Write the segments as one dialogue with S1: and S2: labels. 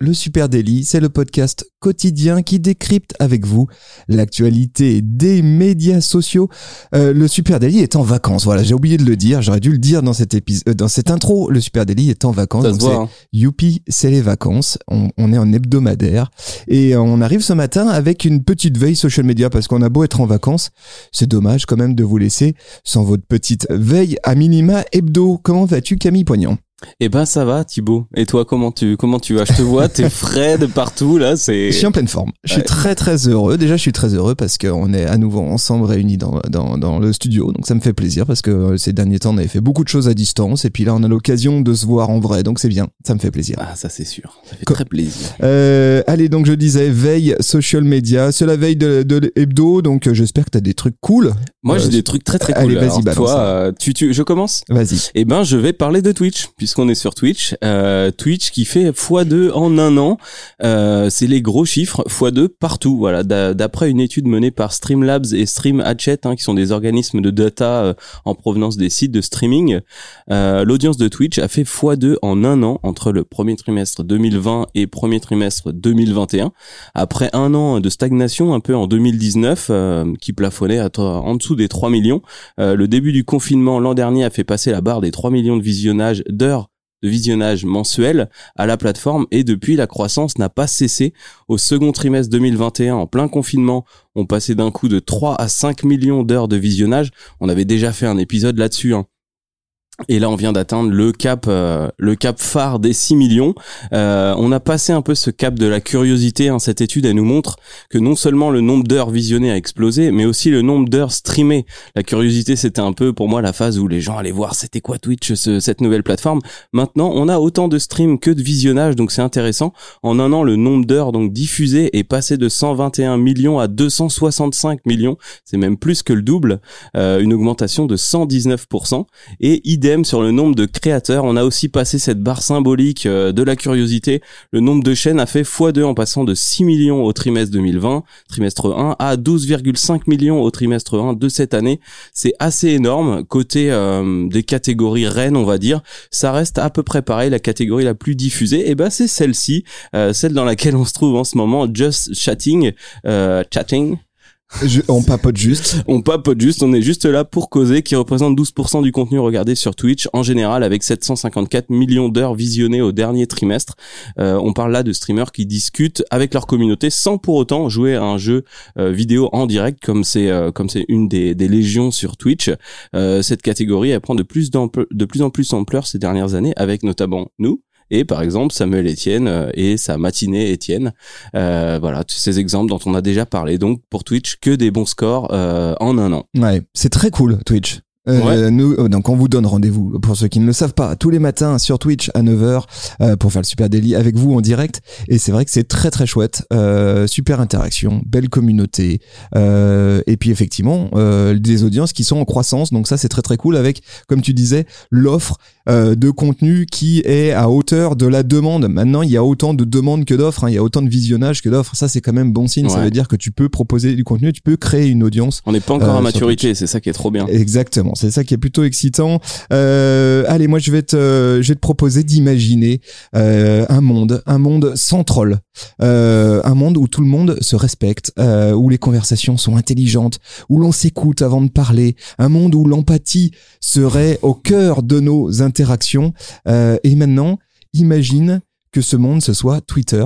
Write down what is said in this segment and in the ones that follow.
S1: Le Super Daily, c'est le podcast quotidien qui décrypte avec vous l'actualité des médias sociaux. Euh, le Super Daily est en vacances, voilà, j'ai oublié de le dire, j'aurais dû le dire dans cette épisode, euh, dans cette intro. Le Super Daily est en vacances.
S2: Ça se
S1: donc
S2: voit, hein.
S1: Youpi, c'est les vacances. On, on est en hebdomadaire et on arrive ce matin avec une petite veille social media parce qu'on a beau être en vacances, c'est dommage quand même de vous laisser sans votre petite veille à minima hebdo. Comment vas-tu Camille Poignant?
S2: Eh ben ça va Thibaut. Et toi comment tu comment tu vas? Je te vois, t'es frais de partout là, c'est
S1: Je suis en pleine forme. Je suis
S2: Ouais.
S1: très très heureux. Déjà, je suis très heureux parce qu'on est à nouveau ensemble réunis dans, dans, dans le studio. Donc ça me fait plaisir parce que euh, ces derniers temps, on avait fait beaucoup de choses à distance et puis là, on a l'occasion de se voir en vrai. Donc c'est bien. Ça me fait plaisir.
S2: Ah ça c'est sûr. Ça fait
S1: Co-
S2: très plaisir.
S1: Euh, allez, donc je disais veille social media. C'est la veille de, de l'hebdo. Donc euh, j'espère que tu as des trucs cool.
S2: Moi
S1: Euh,
S2: j'ai des trucs très très cool.
S1: allez, vas-y, balance
S2: toi euh, tu tu je commence?
S1: Vas-y.
S2: Eh ben, je vais parler de Twitch, puisqu'on est sur Twitch. Euh, Twitch qui fait x2 en un an. Euh, c'est les gros chiffres, x2 partout. Voilà, D'a- d'après une étude menée par Streamlabs et Stream Hatchet, hein, qui sont des organismes de data euh, en provenance des sites de streaming, l'audience de Twitch a fait x2 en un an entre le premier trimestre 2020 et premier trimestre 2021. Après un an de stagnation, un peu en 2019, euh, qui plafonnait en dessous des 3 millions. Le début du confinement l'an dernier a fait passer la barre des 3 millions de visionnages d'heures de visionnage mensuel à la plateforme et depuis la croissance n'a pas cessé. Au second trimestre 2021, en plein confinement, on passait d'un coup de 3 à 5 millions d'heures de visionnage. On avait déjà fait un épisode là-dessus. hein. Et là, on vient d'atteindre le cap, euh, le cap phare des 6 millions. Euh, on a passé un peu ce cap de la curiosité. hein. Cette étude, elle nous montre que non seulement le nombre d'heures visionnées a explosé, mais aussi le nombre d'heures streamées. La curiosité, c'était un peu pour moi la phase où les gens allaient voir c'était quoi Twitch, ce- cette nouvelle plateforme. Maintenant, on a autant de streams que de visionnage, donc c'est intéressant. En un an, le nombre d'heures donc diffusées est passé de 121 millions à 265 millions. C'est même plus que le double, euh, une augmentation de 119%. Et idem sur le nombre de créateurs, on a aussi passé cette barre symbolique euh, de la curiosité. Le nombre de chaînes a fait x2 en passant de 6 millions au trimestre 2020, trimestre 1, à 12,5 millions au trimestre 1 de cette année. C'est assez énorme. Côté euh, des catégories reines, on va dire, ça reste à peu près pareil. La catégorie la plus diffusée, et ben c'est celle-ci, euh, celle dans laquelle on se trouve en ce moment, Just Chatting, Chatting.
S1: Je- on papote juste.
S2: On papote juste, on est juste là pour causer, qui représente 12% du contenu regardé sur Twitch en général, avec 754 millions d'heures visionnées au dernier trimestre. Euh, on parle là de streamers qui discutent avec leur communauté sans pour autant jouer à un jeu euh, vidéo en direct, comme c'est euh, comme c'est une des, des légions sur Twitch. Cette catégorie, elle prend de plus, de plus en plus ampleur ces dernières années, avec notamment nous. Et par exemple Samuel Etienne euh, et sa matinée Etienne. Euh, voilà, tous ces exemples dont on a déjà parlé. Donc pour Twitch, que des bons scores euh, en un an.
S1: Ouais, c'est très cool Twitch. Euh, nous, euh, donc on vous donne rendez-vous pour ceux qui ne le savent pas tous les matins sur Twitch à 9h euh, pour faire le super daily avec vous en direct. Et c'est vrai que c'est très très chouette. Euh, super interaction belle communauté. Euh, et puis effectivement euh, des audiences qui sont en croissance. Donc ça c'est très très cool avec comme tu disais l'offre euh, de contenu qui est à hauteur de la demande. Maintenant il y a autant de demandes que d'offres hein, il y a autant de visionnage que d'offres. Ça c'est quand même bon signe. Ça veut dire que tu peux proposer du contenu tu peux créer une audience
S2: On n'est pas encore
S1: Euh,
S2: à maturité, c'est ça qui est trop bien.
S1: Exactement, c'est ça qui est plutôt excitant. Euh, allez, moi je vais te, je vais te proposer d'imaginer euh, un monde, un monde sans troll, euh, un monde où tout le monde se respecte, euh, où les conversations sont intelligentes, où l'on s'écoute avant de parler, un monde où l'empathie serait au cœur de nos interactions. Euh, et maintenant, imagine que ce monde ce soit Twitter.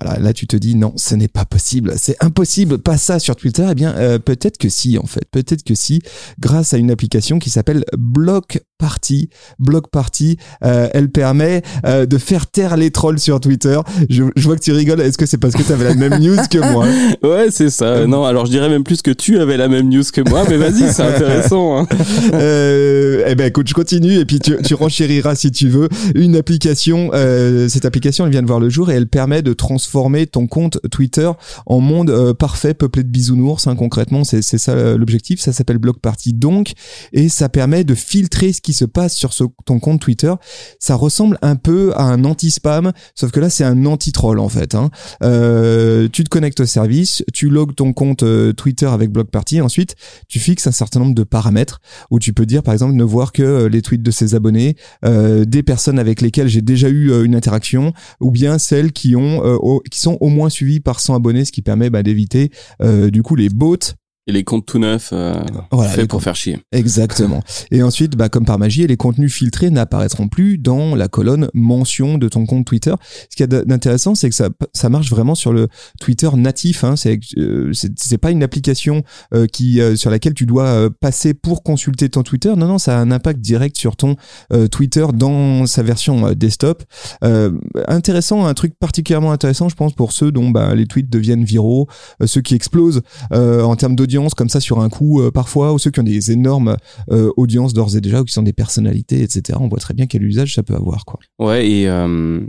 S1: Voilà, là tu te dis non, ce n'est pas possible, c'est impossible, pas ça sur Twitter. Eh bien, euh, peut-être que si en fait, peut-être que si, grâce à une application qui s'appelle Block Party. Block Party, euh, elle permet euh, de faire taire les trolls sur Twitter. Je, je vois que tu rigoles. Est-ce que c'est parce que tu avais la même news que moi?
S2: Ouais, c'est ça. Non, alors je dirais même plus que tu avais la même news que moi, mais vas-y, c'est intéressant. Hein.
S1: euh, Eh ben écoute, je continue et puis tu, tu renchériras si tu veux. Une application, euh, cette application, elle vient de voir le jour et elle permet de transformer ton compte Twitter en monde euh, parfait peuplé de bisounours. Hein, concrètement, c'est ça euh, l'objectif. Ça s'appelle Block Party donc et ça permet de filtrer ce qui se passe sur ce- ton compte Twitter, ça ressemble un peu à un anti-spam, sauf que là c'est un anti-troll en fait. Hein. Euh, tu te connectes au service, tu logs ton compte euh, Twitter avec Block Party, ensuite tu fixes un certain nombre de paramètres où tu peux dire par exemple ne voir que euh, les tweets de ses abonnés, euh, des personnes avec lesquelles j'ai déjà eu euh, une interaction, ou bien celles qui ont euh, qui sont au moins suivies par 100 abonnés, ce qui permet bah, d'éviter du coup les bots
S2: Et les comptes tout neufs, euh,
S1: Voilà,
S2: faits pour
S1: comptes.
S2: faire chier.
S1: Exactement. Et ensuite, bah, comme par magie, les contenus filtrés n'apparaîtront plus dans la colonne mention de ton compte Twitter. Ce qui est d'intéressant, c'est que ça, ça marche vraiment sur le Twitter natif. Hein. C'est, euh, c'est, pas une application euh, qui euh, sur laquelle tu dois euh, passer pour consulter ton Twitter. Non, non, ça a un impact direct sur ton euh, Twitter dans sa version desktop. Euh, intéressant, un truc particulièrement intéressant, je pense, pour ceux dont bah, les tweets deviennent viraux, ceux qui explosent euh, en termes d'audience comme ça sur un coup euh, parfois, ou ceux qui ont des énormes euh, audiences d'ores et déjà, ou qui sont des personnalités, etc. On voit très bien quel usage ça peut avoir. Quoi.
S2: Ouais, et euh,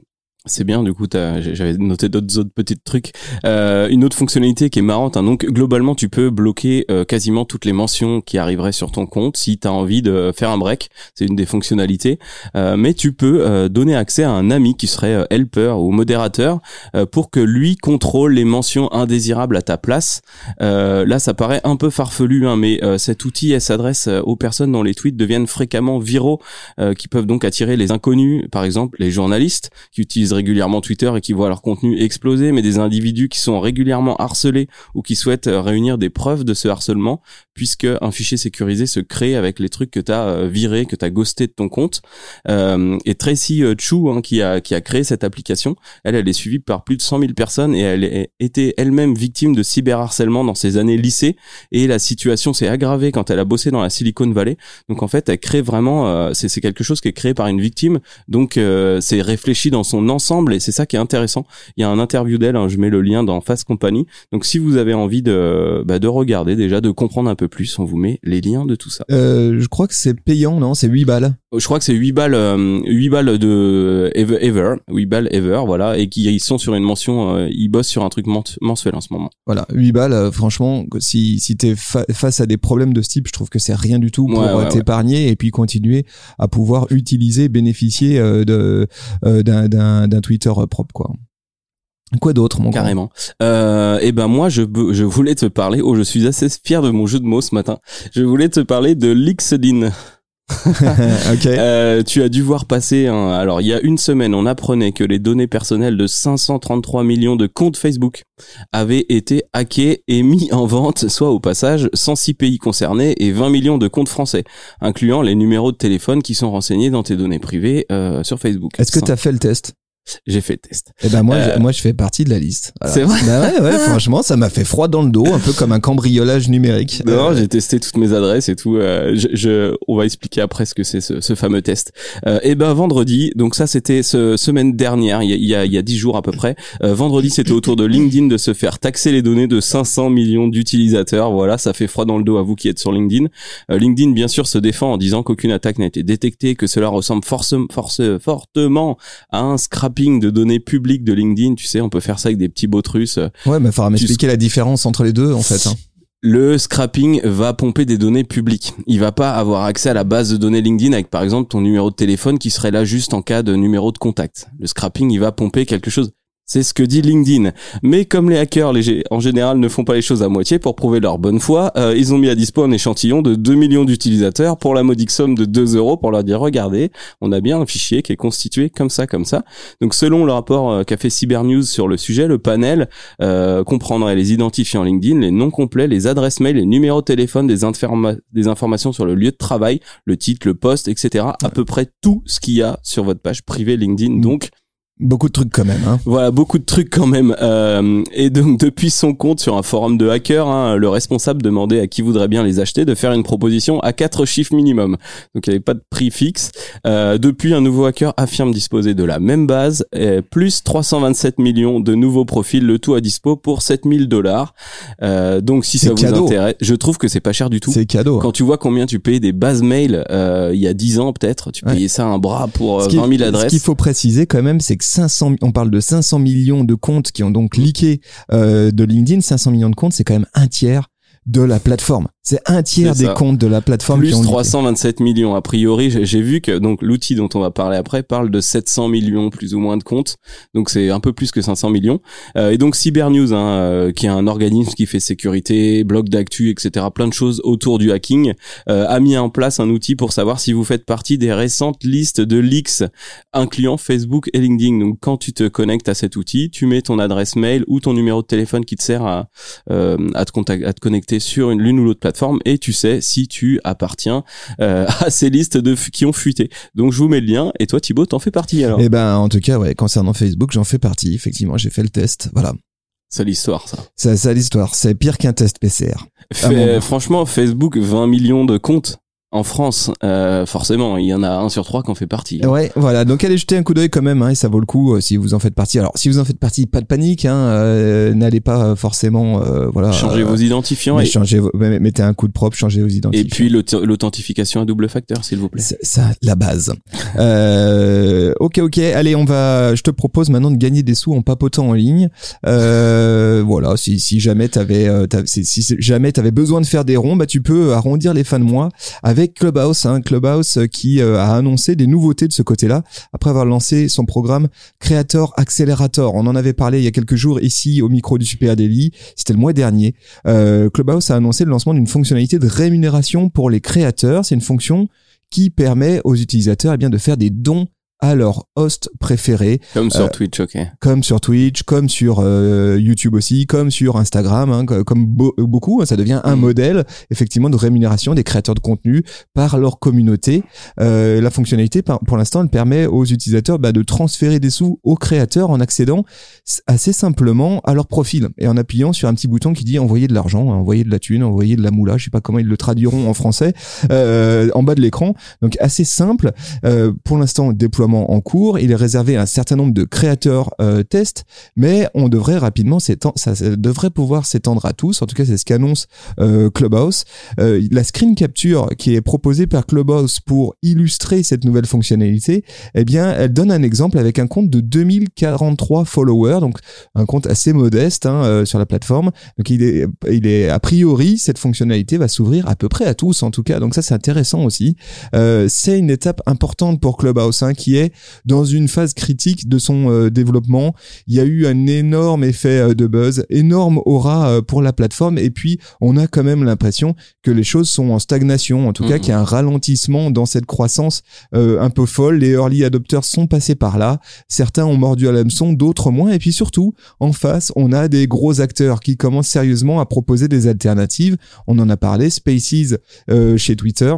S2: c'est bien, du coup, j'avais noté d'autres autres petits trucs. Euh, une autre fonctionnalité qui est marrante, hein, donc globalement, tu peux bloquer euh, quasiment toutes les mentions qui arriveraient sur ton compte si tu as envie de faire un break, c'est une des fonctionnalités. Euh, mais tu peux donner accès à un ami qui serait helper ou modérateur pour que lui contrôle les mentions indésirables à ta place. Là, ça paraît un peu farfelu, hein, mais cet outil s'adresse aux personnes dont les tweets deviennent fréquemment viraux, qui peuvent donc attirer les inconnus, par exemple les journalistes qui utilisent régulièrement Twitter et qui voient leur contenu exploser, mais des individus qui sont régulièrement harcelés ou qui souhaitent euh, réunir des preuves de ce harcèlement, puisque un fichier sécurisé se crée avec les trucs que tu as virés, que tu as ghosté de ton compte. Euh, et Tracy euh, Chu, hein, qui, a, qui a créé cette application, elle, elle est suivie par plus de 100 000 personnes et elle été elle-même victime de cyberharcèlement dans ses années lycée. Et la situation s'est aggravée quand elle a bossé dans la Silicon Valley. Donc en fait, elle crée vraiment, euh, c'est quelque chose qui est créé par une victime. Donc euh, c'est réfléchi dans son ensemble et c'est ça qui est intéressant. Il y a un interview d'elle, hein, je mets le lien dans Fast Company. Donc si vous avez envie de, bah, de regarder déjà, de comprendre un peu plus, on vous met les liens de tout ça.
S1: Euh, je crois que c'est payant, non? C'est 8 balles.
S2: Je crois que c'est 8 balles, euh, 8 balles de Ever, Ever, 8 balles Ever, voilà, et qui ils sont sur une mention, euh, ils bossent sur un truc mensuel en ce moment.
S1: Voilà, 8 balles, euh, franchement, si, si t'es fa- face à des problèmes de ce type, je trouve que c'est rien du tout pour
S2: Ouais, ouais,
S1: euh, t'épargner et puis continuer à pouvoir utiliser, bénéficier euh, de euh, d'un- Twitter euh, propre, quoi. Quoi d'autre, mon grand?
S2: Carrément. Euh, et ben moi, je, je voulais te parler. Oh, je suis assez fier de mon jeu de mots ce matin. Je voulais te parler de LinkedIn. Euh, tu as dû voir passer. un- alors, il y a une semaine, on apprenait que les données personnelles de 533 millions de comptes Facebook avaient été hackées et mis en vente, soit au passage 106 pays concernés et 20 millions de comptes français, incluant les numéros de téléphone qui sont renseignés dans tes données privées euh, sur Facebook.
S1: Est-ce que tu as fait le test?
S2: J'ai fait le test.
S1: Eh ben moi,
S2: Euh,
S1: je, moi, je fais partie de la liste.
S2: C'est vrai
S1: Bah ouais, ouais, franchement, ça m'a fait froid dans le dos, un peu comme un cambriolage numérique.
S2: Non,
S1: Euh,
S2: j'ai testé toutes mes adresses et tout. euh, je, je- on va expliquer après ce que c'est ce, ce fameux test. Euh, et ben vendredi, donc ça c'était ce semaine dernière, il y a il y a, y a 10 jours à peu près. Euh, vendredi, c'était au tour de LinkedIn de se faire taxer les données de 500 millions d'utilisateurs. Voilà, ça fait froid dans le dos à vous qui êtes sur LinkedIn. Euh, LinkedIn, bien sûr, se défend en disant qu'aucune attaque n'a été détectée, que cela ressemble force, force, fortement à un de données publiques de LinkedIn. Tu sais, on peut faire ça avec des petits bots russes.
S1: Ouais, mais il faudra m'expliquer la différence entre les deux, en fait. hein.
S2: le scrapping va pomper des données publiques. Il va pas avoir accès à la base de données LinkedIn avec par exemple ton numéro de téléphone qui serait là juste en cas de numéro de contact. Le scrapping, il va pomper quelque chose. C'est ce que dit LinkedIn. Mais comme les hackers, les, en général, ne font pas les choses à moitié pour prouver leur bonne foi, euh, ils ont mis à dispo un échantillon de 2 millions d'utilisateurs pour la modique somme de 2 euros pour leur dire, regardez, on a bien un fichier qui est constitué comme ça, comme ça. Donc selon le rapport euh, qu'a fait Cybernews sur le sujet, le panel euh, comprendrait les identifiants LinkedIn, les noms complets, les adresses mail, les numéros de téléphone, des, informa- des informations sur le lieu de travail, le titre, le poste, etc. À peu près tout ce qu'il y a sur votre page privée LinkedIn.
S1: Mm.
S2: Donc
S1: Beaucoup de trucs quand même. Hein.
S2: voilà, beaucoup de trucs quand même. Euh, et donc depuis son compte sur un forum de hackers, hein, le responsable demandait à qui voudrait bien les acheter de faire une proposition à quatre chiffres minimum. Donc il n'y avait pas de prix fixe. Euh, depuis, un nouveau hacker affirme disposer de la même base, et plus 327 millions de nouveaux profils, le tout à dispo pour 7000 dollars. Euh, donc si ça vous
S1: cadeau.
S2: intéresse, je trouve que c'est pas cher du tout.
S1: C'est cadeau. hein.
S2: Quand tu vois combien tu payais des bases mail euh, il y a 10 ans peut-être, tu
S1: Ouais.
S2: payais ça un bras pour euh,
S1: Ce qui-
S2: 20 000
S1: Ce
S2: adresses.
S1: qu'il faut préciser quand même, c'est que 500, on parle de 500 millions de comptes qui ont donc leaké euh, de LinkedIn. 500 millions de comptes, c'est quand même un tiers de la plateforme. C'est un tiers des comptes de la plateforme
S2: Plus
S1: qui ont leaké.
S2: 327 millions. A priori, j'ai vu que donc l'outil dont on va parler après parle de 700 millions plus ou moins de comptes. Donc c'est un peu plus que 500 millions. Euh, et donc Cybernews, hein, euh, qui est un organisme qui fait sécurité, blog d'actu, etc., plein de choses autour du hacking, euh, a mis en place un outil pour savoir si vous faites partie des récentes listes de leaks incluant Facebook et LinkedIn. Donc quand tu te connectes à cet outil, tu mets ton adresse mail ou ton numéro de téléphone qui te sert à euh, à te à te connecter sur une l'une ou l'autre plateforme et tu sais si tu appartiens euh, à ces listes de qui ont fuité. Donc je vous mets le lien et toi Thibaut t'en fais partie alors.
S1: Eh ben, en tout cas, ouais, concernant Facebook, j'en fais partie. Effectivement, j'ai fait le test. Voilà.
S2: C'est l'histoire ça.
S1: C'est l'histoire. C'est pire qu'un test PCR.
S2: Fait-
S1: bon.
S2: franchement Facebook 20 millions de comptes en France, euh, forcément il y en a un sur trois qui en fait partie.
S1: Ouais, voilà. Donc allez jeter un coup d'œil quand même, hein, et ça vaut le coup euh, si vous en faites partie. Alors, si vous en faites partie, pas de panique, hein, euh, n'allez pas euh, forcément, euh, voilà.
S2: Changez vos identifiants
S1: mais
S2: et,
S1: changez vos- mettez un coup de propre, changez vos
S2: et
S1: identifiants.
S2: puis l'auth- l'authentification à double facteur s'il vous plaît.
S1: C'est ça, la base. Euh, ok, ok. Allez, on va. Je te propose maintenant de gagner des sous en papotant en ligne. Euh, voilà. Si, si jamais t'avais- si, si jamais t'avais besoin de faire des ronds, bah tu peux arrondir les fins de mois avec Clubhouse. Hein, Clubhouse euh, qui euh, a annoncé des nouveautés de ce côté-là après avoir lancé son programme Creator Accelerator. On en avait parlé il y a quelques jours ici au micro du Super Daily. C'était le mois dernier. Euh, Clubhouse a annoncé le lancement d'une fonctionnalité de rémunération pour les créateurs. C'est une fonction qui permet aux utilisateurs eh bien, de faire des dons à leur host préféré,
S2: Comme sur
S1: Euh,
S2: Twitch, ok.
S1: comme sur Twitch, comme sur euh, YouTube aussi, comme sur Instagram, hein, co- comme beau- beaucoup. hein, ça devient un
S2: Mhm.
S1: modèle effectivement de rémunération des créateurs de contenu par leur communauté. Euh, la fonctionnalité, par- pour l'instant, elle permet aux utilisateurs bah, de transférer des sous aux créateurs en accédant assez simplement à leur profil et en appuyant sur un petit bouton qui dit envoyer de l'argent, hein, envoyer de la thune, envoyer de la moula. Je sais pas comment ils le traduiront en français euh, en bas de l'écran. Donc assez simple. Euh, pour l'instant, déploiement en cours. Il est réservé à un certain nombre de créateurs euh, tests, mais on devrait rapidement s'étendre, ça, devrait pouvoir s'étendre à tous. En tout cas, c'est ce qu'annonce euh, Clubhouse. Euh, la screen capture qui est proposée par Clubhouse pour illustrer cette nouvelle fonctionnalité, eh bien, elle donne un exemple avec un compte de 2043 followers, donc un compte assez modeste hein, euh, sur la plateforme. Donc il est, a priori cette fonctionnalité va s'ouvrir à peu près à tous en tout cas. Donc ça c'est intéressant aussi. C'est une étape importante pour Clubhouse hein, qui est dans une phase critique de son euh, développement. Il y a eu un énorme effet euh, de buzz, énorme aura euh, pour la plateforme et puis on a quand même l'impression que les choses sont en stagnation, en tout cas
S2: Mhm.
S1: qu'il y a un ralentissement dans cette croissance un peu folle. Les early adopters sont passés par là. Certains ont mordu à l'hameçon, d'autres moins. Et puis surtout, en face, on a des gros acteurs qui commencent sérieusement à proposer des alternatives. On en a parlé, Spaces euh, chez Twitter.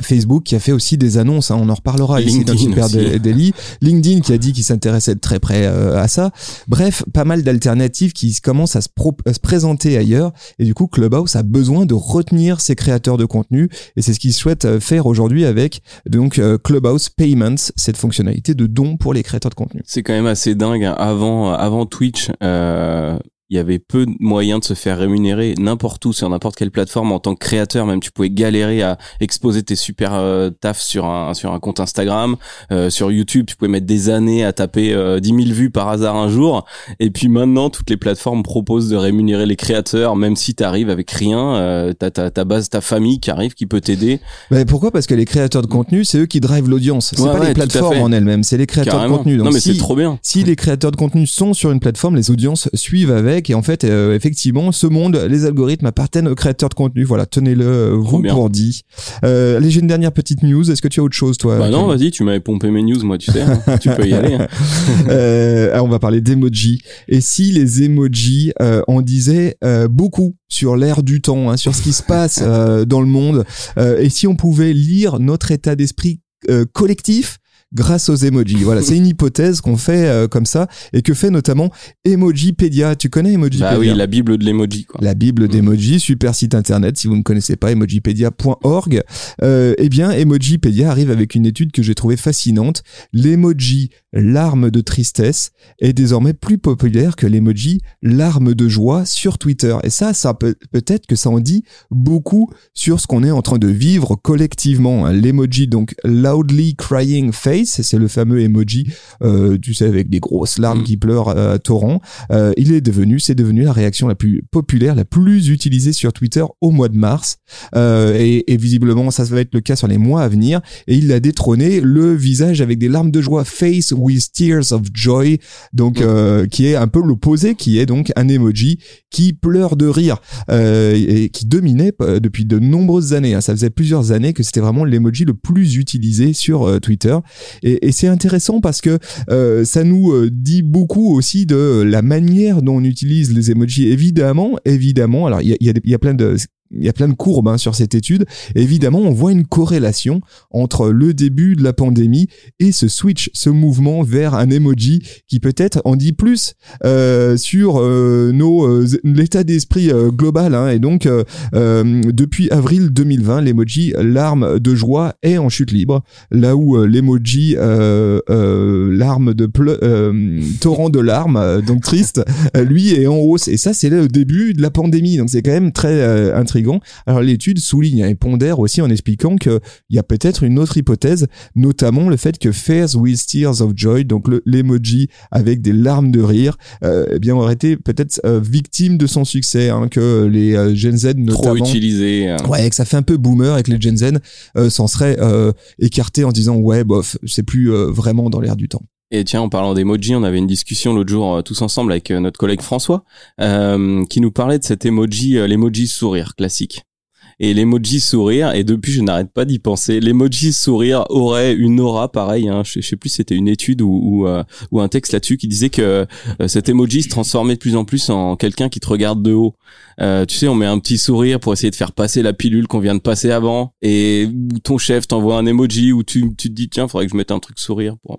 S1: Facebook qui a fait aussi des annonces, hein, on en reparlera ici dans Super Daily. LinkedIn qui a dit qu'il s'intéressait de très près euh, à ça. Bref, pas mal d'alternatives qui commencent à se, pro- à se présenter ailleurs. Et du coup, Clubhouse a besoin de retenir ses créateurs de contenu. Et c'est ce qu'il souhaite euh, faire aujourd'hui avec donc euh, Clubhouse Payments, cette fonctionnalité de don pour les créateurs de contenu.
S2: C'est quand même assez dingue. hein. Avant, avant Twitch, euh, il y avait peu de moyens de se faire rémunérer n'importe où sur n'importe quelle plateforme en tant que créateur. Même tu pouvais galérer à exposer tes super euh, tafs sur un sur un compte Instagram, Euh, sur YouTube. Tu pouvais mettre des années à taper euh, 10 000 vues par hasard un jour. Et puis maintenant, toutes les plateformes proposent de rémunérer les créateurs, même si tu arrives avec rien. Euh, t'as ta, base, ta famille qui arrive, qui peut t'aider.
S1: Mais pourquoi? Parce que les créateurs de contenu, c'est eux qui drivent l'audience. C'est
S2: Ouais,
S1: pas
S2: ouais,
S1: les plateformes en elles-mêmes, c'est les créateurs
S2: Carrément.
S1: de contenu. Donc
S2: non mais
S1: si-
S2: c'est trop bien.
S1: Si les créateurs de contenu sont sur une plateforme, les audiences suivent avec et en fait, euh, effectivement, ce monde, les algorithmes appartiennent aux créateurs de contenu. Voilà, tenez-le euh, vous
S2: bien.
S1: pour dit. Euh, allez, j'ai une dernière petite news. Est-ce que tu as autre chose, toi
S2: Bah non, vas-y, tu m'avais pompé mes news, moi, tu sais. hein. tu peux y aller. hein.
S1: Euh, alors, on va parler d'emojis. Et si les emojis, euh, on disait euh, beaucoup sur l'ère du temps, hein, sur ce qui se passe euh, dans le monde, euh, et si on pouvait lire notre état d'esprit euh, collectif grâce aux emojis. Voilà, c'est une hypothèse qu'on fait euh, comme ça et que fait notamment Emojipedia. Tu connais Emojipedia?
S2: Bah oui, la bible de l'emoji,
S1: la Bible
S2: Mm.
S1: d'emoji, super site internet si vous ne connaissez pas emojipedia.org. Euh, eh bien, Emojipedia arrive avec une étude que j'ai trouvée fascinante. L'emoji larme de tristesse est désormais plus populaire que l'emoji larme de joie sur Twitter. Et ça, ça peut peut-être que ça en dit beaucoup sur ce qu'on est en train de vivre collectivement. L'emoji donc loudly crying face, c'est le fameux emoji, euh, tu sais, avec des grosses larmes
S2: Mm.
S1: qui pleurent euh, à torrent. Euh, il est devenu, c'est devenu la réaction la plus populaire, la plus utilisée sur Twitter au mois de mars. Euh, et, et visiblement, ça va être le cas sur les mois à venir. Et il a détrôné le visage avec des larmes de joie, face with tears of joy, donc
S2: Mm.
S1: euh, qui est un peu l'opposé, qui est donc un emoji qui pleure de rire euh, et qui dominait euh, depuis de nombreuses années. hein. Ça faisait plusieurs années que c'était vraiment l'emoji le plus utilisé sur euh, Twitter. Et, et c'est intéressant parce que euh, ça nous dit beaucoup aussi de la manière dont on utilise les emojis. Évidemment, évidemment. Alors il y a, y a plein de il y a plein de courbes hein, sur cette étude. Évidemment, on voit une corrélation entre le début de la pandémie et ce switch, ce mouvement vers un emoji qui peut-être en dit plus euh, sur euh, nos euh, l'état d'esprit global. hein. Et donc, depuis avril 2020, l'emoji larme de joie est en chute libre, là où l'emoji larme de torrent de larmes, donc triste, lui est en hausse. Et ça, c'est le début de la pandémie. Donc, c'est quand même très euh, Alors, l'étude souligne et pondère aussi en expliquant qu'il y a peut-être une autre hypothèse, notamment le fait que Face with Tears of Joy, donc le- l'emoji avec des larmes de rire, euh, eh bien, aurait été peut-être euh, victime de son succès, hein, que les euh, Gen Z notamment.
S2: Trop utilisé. euh.
S1: Ouais, que ça fait un peu boomer et que les Gen Z euh, s'en seraient écartés en disant ouais bof, c'est plus vraiment dans l'air du temps.
S2: Et tiens, en parlant d'emoji, on avait une discussion l'autre jour euh, tous ensemble avec euh, notre collègue François, euh, qui nous parlait de cet emoji, l'emoji sourire classique. Et l'emoji sourire, et depuis je n'arrête pas d'y penser, l'emoji sourire aurait une aura pareille, hein, je, je sais plus c'était une étude ou, ou, euh, ou un texte là-dessus qui disait que euh, cet emoji se transformait de plus en plus en quelqu'un qui te regarde de haut. Euh, tu sais, on met un petit sourire pour essayer de faire passer la pilule qu'on vient de passer avant, et ton chef t'envoie un emoji où tu, tu te dis tiens, faudrait que je mette un truc sourire pour...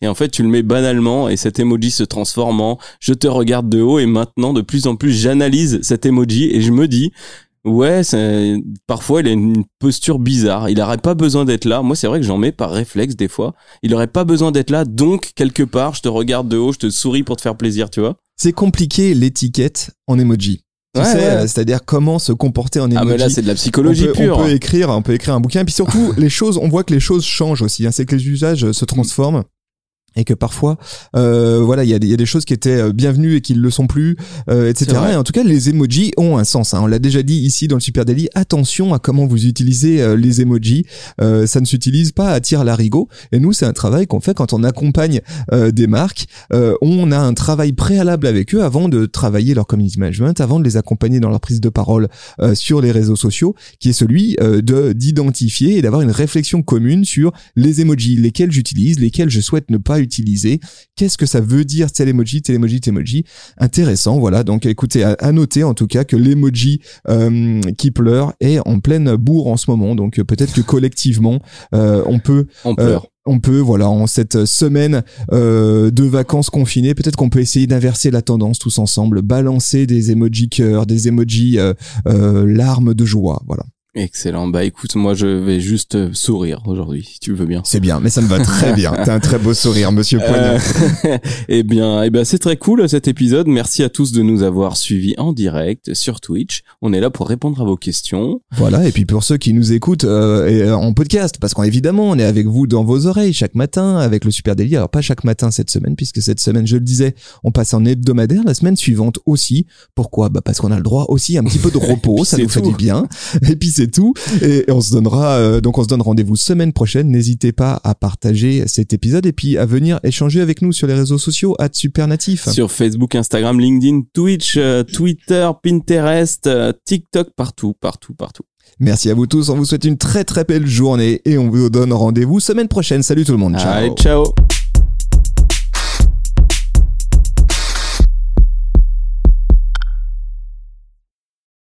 S2: Et en fait, tu le mets banalement et cet emoji se transforme en je te regarde de haut. Et maintenant de plus en plus j'analyse cet emoji et je me dis ouais, c'est- parfois il a une posture bizarre. Il aurait pas besoin d'être là. Moi, c'est vrai que j'en mets par réflexe des fois. Il aurait pas besoin d'être là. Donc quelque part, je te regarde de haut, je te souris pour te faire plaisir, tu vois.
S1: C'est compliqué l'étiquette en emoji. Tu
S2: Ouais,
S1: sais,
S2: ouais.
S1: euh, c'est-à-dire comment se comporter en emoji.
S2: Ah mais là, c'est de la
S1: on
S2: psychologie
S1: peut,
S2: pure.
S1: on peut écrire, on peut écrire un bouquin. Et puis surtout, les choses, on voit que les choses changent aussi. hein. c'est que les usages se transforment. Et que parfois, euh, voilà, il y, a y a des choses qui étaient euh, bienvenues et qui ne le sont plus, euh, etc. Et en tout cas, les emojis ont un sens. hein. On l'a déjà dit ici dans le Super Daily. Attention à comment vous utilisez euh, les emojis. Euh, ça ne s'utilise pas à tir larigot. Et nous, c'est un travail qu'on fait quand on accompagne euh, des marques. Euh, on a un travail préalable avec eux avant de travailler leur community management, avant de les accompagner dans leur prise de parole euh, sur les réseaux sociaux, qui est celui euh, de d'identifier et d'avoir une réflexion commune sur les emojis, lesquels j'utilise, lesquels je souhaite ne pas utiliser. Qu'est-ce que ça veut dire tel emoji, tel emoji, tel emoji? Intéressant, voilà. Donc écoutez, à, à noter en tout cas que l'emoji euh, qui pleure est en pleine bourre en ce moment. Donc peut-être que collectivement, euh, on peut
S2: On
S1: euh,
S2: pleure.
S1: on peut, voilà, en cette semaine euh, de vacances confinées, peut-être qu'on peut essayer d'inverser la tendance tous ensemble, balancer des emojis cœur, des emojis euh, euh, larmes de joie, voilà.
S2: Excellent. Bah écoute, moi je vais juste euh, sourire aujourd'hui, si tu veux bien.
S1: C'est bien, mais ça me va très bien. T'as un très beau sourire, Monsieur Poignard.
S2: Euh, eh bien, eh bien, c'est très cool cet épisode. Merci à tous de nous avoir suivis en direct sur Twitch. On est là pour répondre à vos questions.
S1: Voilà, et puis pour ceux qui nous écoutent euh, euh, en podcast, parce qu'évidemment, on est avec vous dans vos oreilles chaque matin avec le Super Daily. Alors pas chaque matin cette semaine, puisque cette semaine, je le disais, on passe en hebdomadaire. La semaine suivante aussi. Pourquoi? Bah parce qu'on a le droit aussi à un petit peu de repos, ça
S2: C'est
S1: nous fait du bien. Et puis c'est tout. Et, on se donnera, euh, donc on se donne rendez-vous semaine prochaine. N'hésitez pas à partager cet épisode et puis à venir échanger avec nous sur les réseaux sociaux à Supernatif.
S2: Sur Facebook, Instagram, LinkedIn, Twitch, euh, Twitter, Pinterest, euh, TikTok, partout, partout, partout.
S1: Merci à vous tous. On vous souhaite une très très belle journée et on vous donne rendez-vous semaine prochaine. Salut tout le monde. Ciao.
S2: Allez, ciao.